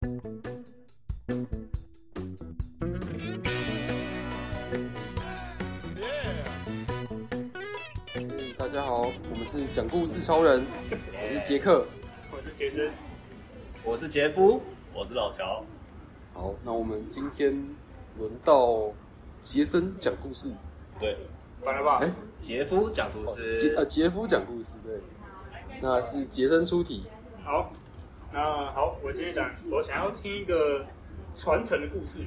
大家好，我们是讲故事超人，我是杰克，我是杰森，我是杰夫，我是老乔。好，那我们今天轮到杰森讲故事。对，完了吧？哎，杰夫讲故事。杰呃，杰夫讲故事，对。那是杰森出题。好，我今天讲，我想要听一个传承的故事。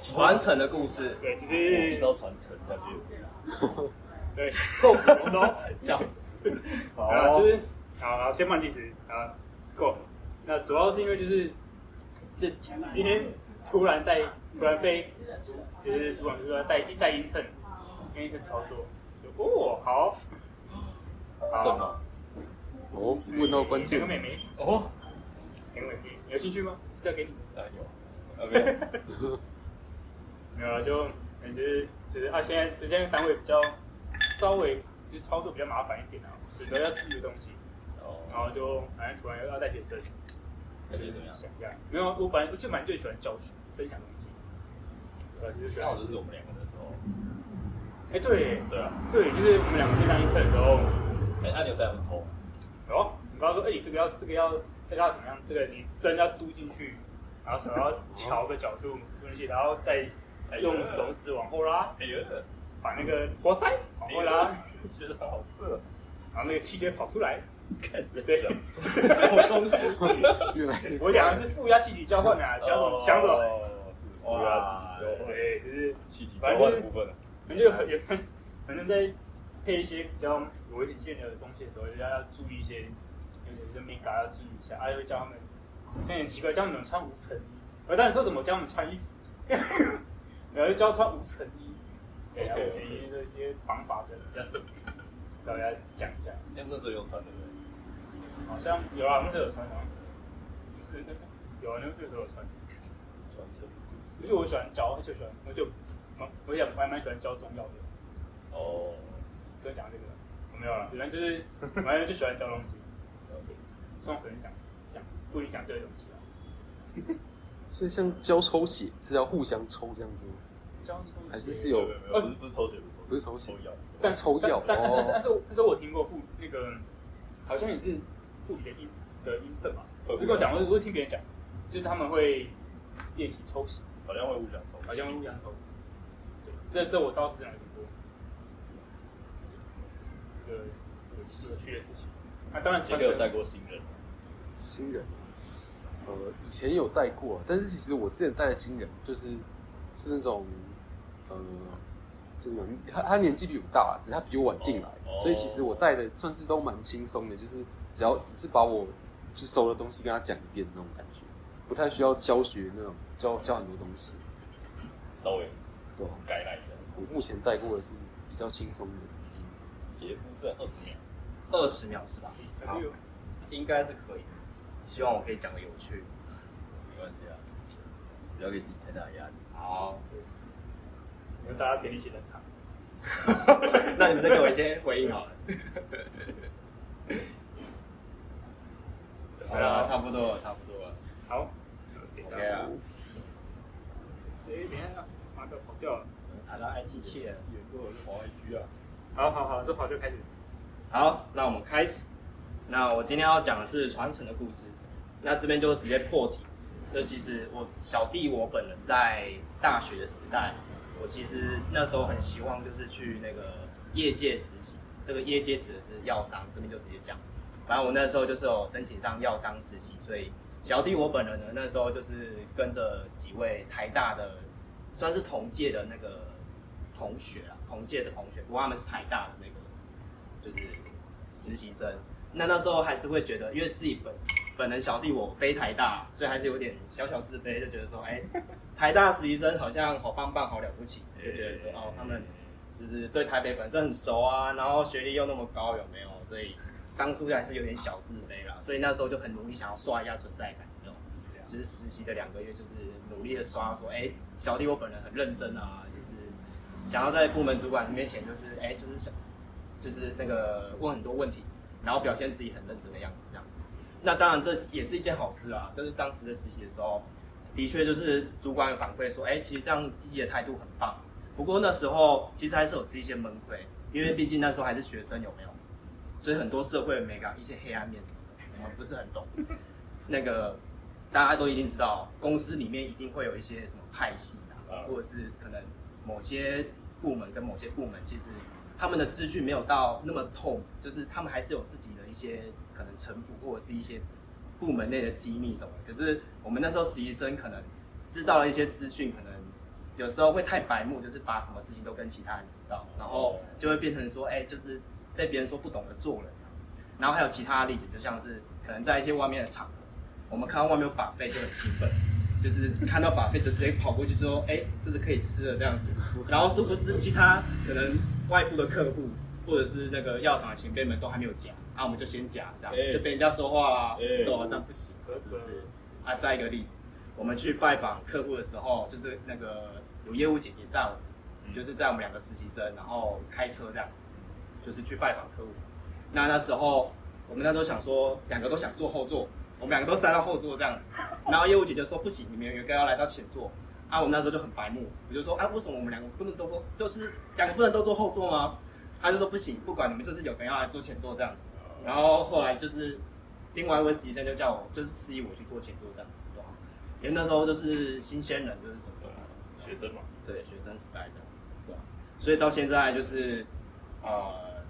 传承的故事，对，就是一直要传承下去。对，够普通，笑死。好，就是好，好，先慢计时啊，够。那主要是因为就是这今天突然带，突然被主，就是主管就说带带 intern，跟一个操作，就哦，好，怎么。哦，问到关键。两个妹妹哦，两个妹妹，有兴趣吗？是要给你。啊有。OK。没有了，就感觉就是啊，现在这些单位比较稍微就操作比较麻烦一点啊，比较要注意的东西。哦。然后就反正突然又要带学生，感觉怎么样？想一下，没有，我本来就蛮最喜欢教学、分享东西。呃，就是学。刚好就是我们两个的时候。哎，对。对啊。对，就是我们两个在当一课的时候。哎，那你有带我们抽？有。你刚刚说，哎，你这个要，这个要，这个要怎么样？这个你针要嘟进去，然后手要调个角度嘟进去，然后再。用手指往后拉，哎呦，把那个活塞往后拉，觉得好色，然后那个气就跑出来，开始对，什么东西？我讲的是负压气体交换啊，叫什么？想什么？负压气体，对，就是气体交换的部分。反正也反正在配一些比较有危险性的东西的时候，要要注意一些，有些敏感要注意一下。还会教他们，现在很奇怪，教你们穿无尘衣。我当时说怎么教他们穿衣服？然后教穿无尘衣，对啊，无尘衣的一些方法的，这样子，找大家讲一下。那那时候有穿对不对？好像有啊，那时候有穿啊，就是有啊，那那时候有穿。传承故事。因为我喜欢教，而且喜欢，我就，我也还蛮喜欢教中药的。哦。就讲这个，没有了，原来就是，反正就喜欢教东西。希望可能讲讲不一定讲对的东西啊。所以像教抽血是要互相抽这样子吗？教抽血还是是有？呃，不是抽血，不是抽血，抽药。但抽药，但但是但是但是我听过护那个，好像也是护理的英的英特嘛。我跟我讲，我我听别人讲，就是他们会练习抽血，好像会互相抽，好像会互相抽。对，这这我倒是没听过。这个有趣的事情。那当然，杰克有带过新人。新人。呃，以前有带过，但是其实我之前带的新人就是是那种，呃，就是他他年纪比我大，只是他比我晚进来，哦、所以其实我带的算是都蛮轻松的，就是只要只是把我就熟的东西跟他讲一遍那种感觉，不太需要教学那种教教很多东西，稍微对该来的。我目前带过的是比较轻松的，杰夫是二十秒，二十秒是吧？好，应该是可以。希望我可以讲个有趣，没关系啊，不要给自己太大压力。好，因为大家给你写的长，那你们再给我一些回应好了。好了，差不多了，差不多了。好，OK 啊。哎，等一下，马哥跑掉了。好了，爱机器人，也够了，跑 IG 啊。好好好，这跑就开始。好，那我们开始。那我今天要讲的是传承的故事。那这边就直接破题，就其实我小弟我本人在大学的时代，我其实那时候很希望就是去那个业界实习，这个业界指的是药商，这边就直接讲。反正我那时候就是有申请上药商实习，所以小弟我本人呢那时候就是跟着几位台大的，算是同届的那个同学啊，同届的同学，不过他们是台大的那个就是实习生。那那时候还是会觉得，因为自己本本人小弟我非台大，所以还是有点小小自卑，就觉得说，哎，台大实习生好像好棒棒，好了不起，就觉得说，哦，他们就是对台北本身很熟啊，然后学历又那么高，有没有？所以当初还是有点小自卑啦，所以那时候就很努力想要刷一下存在感，这种，就是实习的两个月，就是努力的刷，说，哎，小弟我本人很认真啊，就是想要在部门主管面前，就是，哎，就是想，就是那个问很多问题。然后表现自己很认真的样子，这样子。那当然这也是一件好事啊。就是当时的实习的时候，的确就是主管反馈说，哎，其实这样积极的态度很棒。不过那时候其实还是有吃一些闷亏，因为毕竟那时候还是学生，有没有？所以很多社会的美感、一些黑暗面什么的，我们不是很懂。那个大家都一定知道，公司里面一定会有一些什么派系啊，或者是可能某些部门跟某些部门其实。他们的资讯没有到那么透，就是他们还是有自己的一些可能城府或者是一些部门内的机密什么。可是我们那时候实习生可能知道了一些资讯，可能有时候会太白目，就是把什么事情都跟其他人知道，然后就会变成说，哎，就是被别人说不懂得做人。然后还有其他例子，就像是可能在一些外面的场合，我们看到外面有 buffet 就很兴奋。就是看到 buffet 就直接跑过去说，哎、欸，这是可以吃的这样子。然后殊不知其他可能外部的客户或者是那个药厂的前辈们都还没有夹，啊，我们就先夹这样，欸、就被人家说话啦，说、欸、这样不行，是不是？啊，再一个例子，我们去拜访客户的时候，就是那个有业务姐姐在我们，就是在我们两个实习生，然后开车这样，就是去拜访客户。那那时候我们那时候想说，两个都想坐后座。我们两个都塞到后座这样子，然后业务姐姐说不行，你们有一个要来到前座。啊，我们那时候就很白目，我就说啊，为什么我们两个不能都都都是两个不能都坐后座吗？他就说不行，不管你们就是有人要来坐前座这样子。然后后来就是另外一位实习生就叫我，就是示意我去坐前座这样子，对吧？因为那时候就是新鲜人，就是什么学生嘛，对，学生时代这样子，对吧？所以到现在就是呃，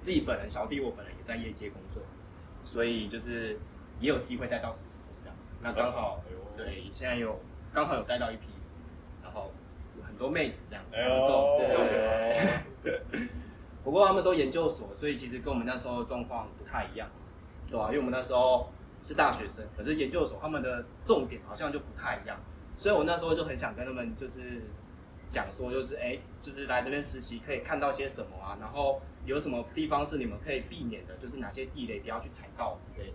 自己本人小弟我本人也在业界工作，所以就是。也有机会带到实习生这样子，那刚好，对，现在有刚好有带到一批，多妹子这样，不错，对。不过他们都研究所，所以其实跟我们那时候状况不太一样，对吧？因为我们那时候是大学生，可是研究所他们的重点好像就不太一样，所以我那时候就很想跟他们就是讲说，就是哎，就是来这边实习可以看到些什么啊，然后有什么地方是你们可以避免的，就是哪些地雷不要去踩到之类的。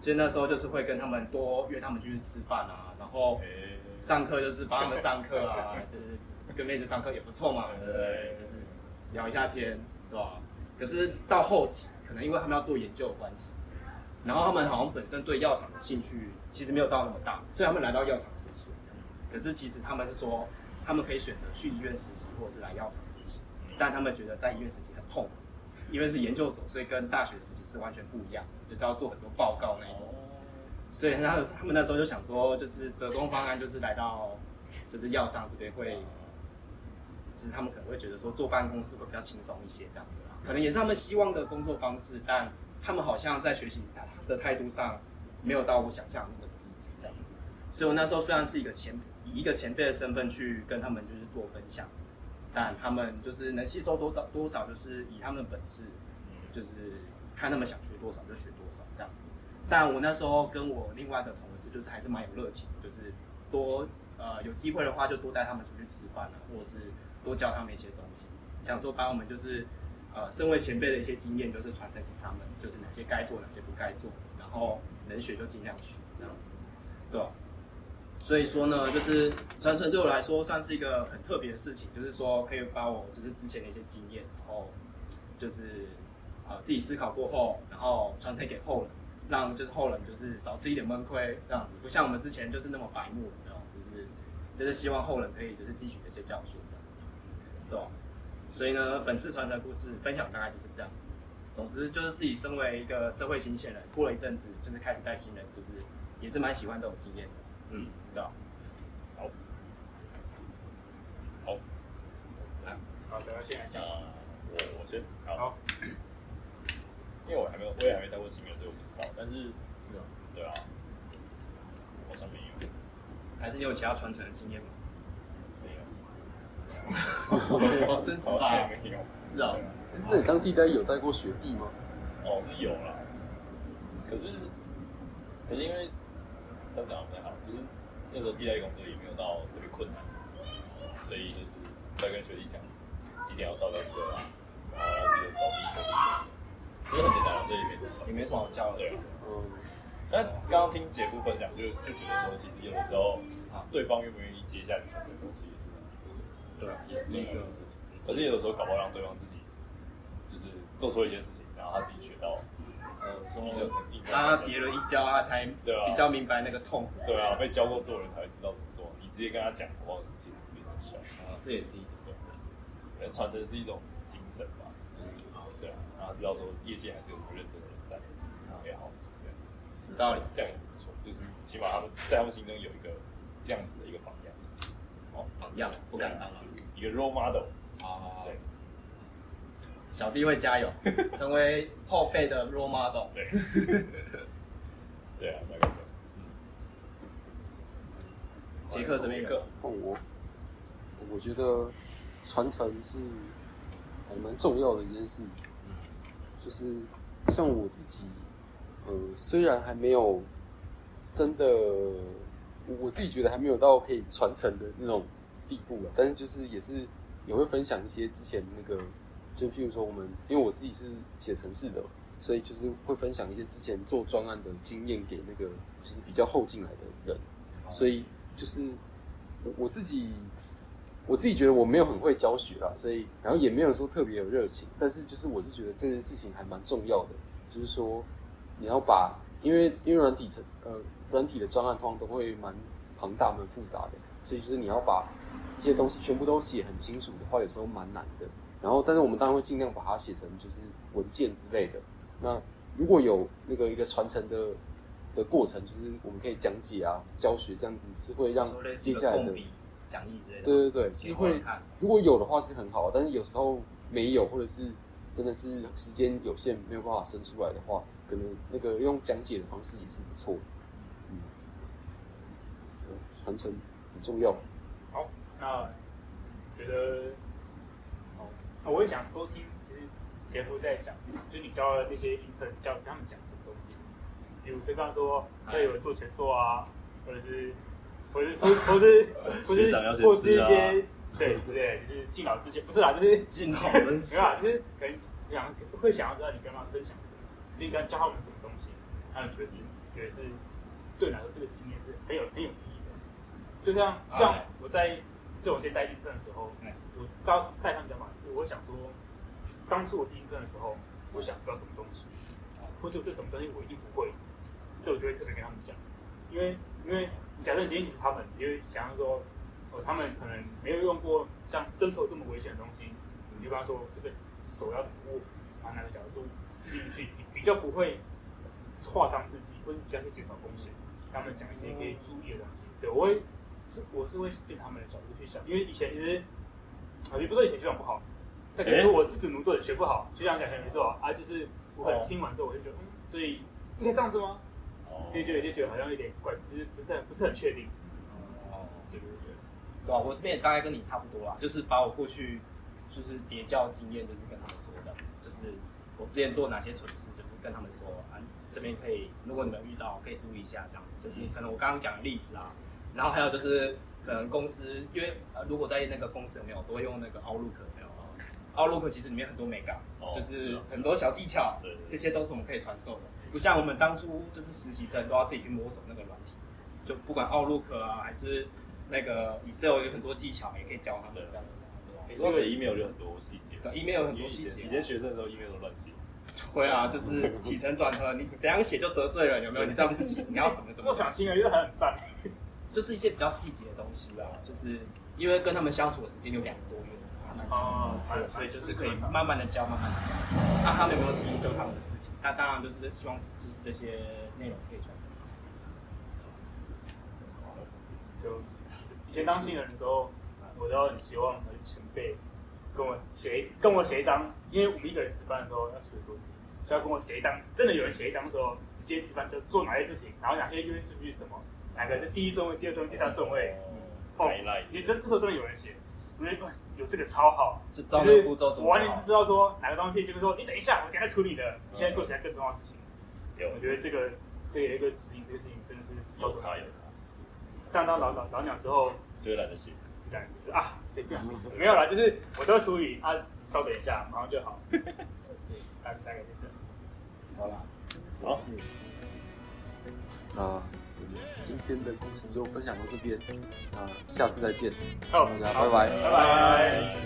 所以那时候就是会跟他们多约他们去吃饭啊，然后上课就是帮他们上课啊，就是跟妹子上课也不错嘛，对不对？就是聊一下天，对吧？可是到后期，可能因为他们要做研究的关系，然后他们好像本身对药厂的兴趣其实没有到那么大，所以他们来到药厂实习。可是其实他们是说，他们可以选择去医院实习，或者是来药厂实习，但他们觉得在医院实习很痛苦。因为是研究所，所以跟大学实习是完全不一样，就是要做很多报告那一种。所以那他们那时候就想说，就是折中方案，就是来到就是药商这边会，就是他们可能会觉得说坐办公室会比较轻松一些这样子啦，可能也是他们希望的工作方式，但他们好像在学习的态度上没有到我想象那么积极这样子。所以我那时候虽然是一个前以一个前辈的身份去跟他们就是做分享。但他们就是能吸收多少多少，就是以他们的本事，就是看他们想学多少就学多少这样子。但我那时候跟我另外的同事，就是还是蛮有热情，就是多呃有机会的话就多带他们出去吃饭啊，或者是多教他们一些东西，想说把我们就是呃身为前辈的一些经验，就是传承给他们，就是哪些该做，哪些不该做，然后能学就尽量学这样子，对吧？所以说呢，就是传承对我来说算是一个很特别的事情，就是说可以把我就是之前的一些经验，然后就是啊自己思考过后，然后传承给后人，让就是后人就是少吃一点闷亏这样子，不像我们之前就是那么白目，你知道？就是就是希望后人可以就是汲取这些教训这样子，对吧？所以呢，本次传承故事分享大概就是这样子。总之就是自己身为一个社会新鲜人，过了一阵子就是开始带新人，就是也是蛮喜欢这种经验的。嗯，对啊，好，好，来，好，等下先来讲，我我先，好，因为我还没有，我也还没带过新人，所以我不知道。但是是啊，对啊，好像没有，还是你有其他传承的经验吗？没有，真好像没有，是啊。那你当地代有带过学弟吗？哦，是有啦，可是，可是因为。讲不太好，就是那时候替代工作也没有到特别困难，所以就是在跟学弟讲几点要到在车啊，然后要记得扫地拖地，不是很简单啊，所以也没也没什么好教的。对，嗯。但刚刚听姐夫分享，就就觉得说，其实有的时候啊，对方愿不愿意接下你传承的东西也是，对啊，也是一个事情。而且有的时候搞不好让对方自己就是做错一些事情，然后他自己学到呃，他跌了一跤，他才比较明白那个痛苦。对啊，被教过做人才会知道怎么做。你直接跟他讲，哇，其实非常小啊，这也是一种对，人传承是一种精神吧，就是对啊，然后知道说业界还是有很认真的人在，也好，这样，有道理，这样也不错，就是起码他们在他们心中有一个这样子的一个榜样，哦，榜样不敢当，一个 role model 啊，对。小弟会加油，成为后辈的 role model。对，对啊，大概。杰克这边，杰克，我，我觉得传承是还蛮重要的一件事。就是像我自己，呃，虽然还没有真的，我自己觉得还没有到可以传承的那种地步了，但是就是也是也会分享一些之前那个。就譬如说，我们因为我自己是写程式的，所以就是会分享一些之前做专案的经验给那个就是比较后进来的人，所以就是我我自己我自己觉得我没有很会教学啦，所以然后也没有说特别有热情，但是就是我是觉得这件事情还蛮重要的，就是说你要把因为因为软体成呃软体的专案通常都会蛮庞大蛮复杂的，所以就是你要把一些东西全部都写很清楚的话，有时候蛮难的。然后，但是我们当然会尽量把它写成就是文件之类的。那如果有那个一个传承的的过程，就是我们可以讲解啊、教学这样子，是会让接下来的讲义之类的。对对对，是会。如果有的话是很好，但是有时候没有，或者是真的是时间有限，没有办法生出来的话，可能那个用讲解的方式也是不错。嗯，传承很重要。好，那觉得。我也想多听，其实杰夫在讲，就你教的那些 intern 教他们讲什么东西，比如是刚刚说要有人做前作啊，或者是，或者是，或是，或是，或是一些对之类，就是敬老之间，不是啦，就是 敬老分享，没有啦，就是可能想会想要知道你跟他们分享什么，你跟教他们什么东西，他们觉得是觉得是对你来说这个经验是很有很有意义的，就像像我在这种店带 intern 的时候。我招带他们讲法是，我想说，当初我是 intern 的时候，我想知道什么东西，或者我对什么东西我一定不会，这我就会特别跟他们讲，因为因为假设今天你是他们，你会想要说，哦，他们可能没有用过像针头这么危险的东西，你就跟他说这个手要怎么握，拿哪个角度刺进去，你比较不会划伤自己，或者比较会减少风险。跟他们讲一些可以注意的东西，对，我会是我是会变他们的角度去想，因为以前其实。啊，也不是以前学长不好，但可能是我自主努对学不好，学长讲可能没错啊，就是我可能听完之后我就觉得，嗯，所以应该这样子吗？哦，就觉得就觉得好像有点怪，就是不是很不是很确定。哦，对对对，对啊，我这边也大概跟你差不多啦，就是把我过去就是叠教经验，就是跟他们说这样子，就是我之前做哪些蠢事，就是跟他们说啊，这边可以，如果你们遇到可以注意一下这样子，就是可能我刚刚讲的例子啊，然后还有就是。可能公司因为呃，如果在那个公司有没有都会用那个 Outlook 有没有？Outlook 其实里面很多美感，就是很多小技巧，对，这些都是我们可以传授的。不像我们当初就是实习生都要自己去摸索那个软体，就不管 Outlook 啊还是那个 Excel 有很多技巧，也可以教他们这样子。写 email 就很多细节，email 有很多细节。以前学生的时候 email 都乱写。对啊，就是起承转合，你怎样写就得罪了，有没有？你这样不行，你要怎么怎么？我想听啊，觉得很赞。就是一些比较细节的东西啦，就是因为跟他们相处的时间有两个多月，哦，对，所以就是可以慢慢的教，慢慢的教。那他们有没有提就他们的事情，那当然就是希望就是这些内容可以传承。就以前当新人的时候，我都很希望我的前辈跟我写一跟我写一张，因为我们一个人值班的时候要写多，就要跟我写一张，真的有人写一张的时候，你今天值班就做哪些事情，然后哪些优先顺序什么。哪个是第一顺位、第二顺位、第三顺位？哦，你真这时候真的有人写，我觉得有这个超好，就照那个步骤走。我完全知道说哪个东西，就是说你等一下，我等下处理的，你现在做起来更重要的事情。有，我觉得这个这个一个指引，这个事情真的是超差有差。当当老老老鸟之后，就会懒得写，懒啊，随便没有啦，就是我都处理啊，稍等一下，马上就好。大概大概就这样。好了，好。啊。今天的故事就分享到这边，那下次再见，大家拜拜，拜拜。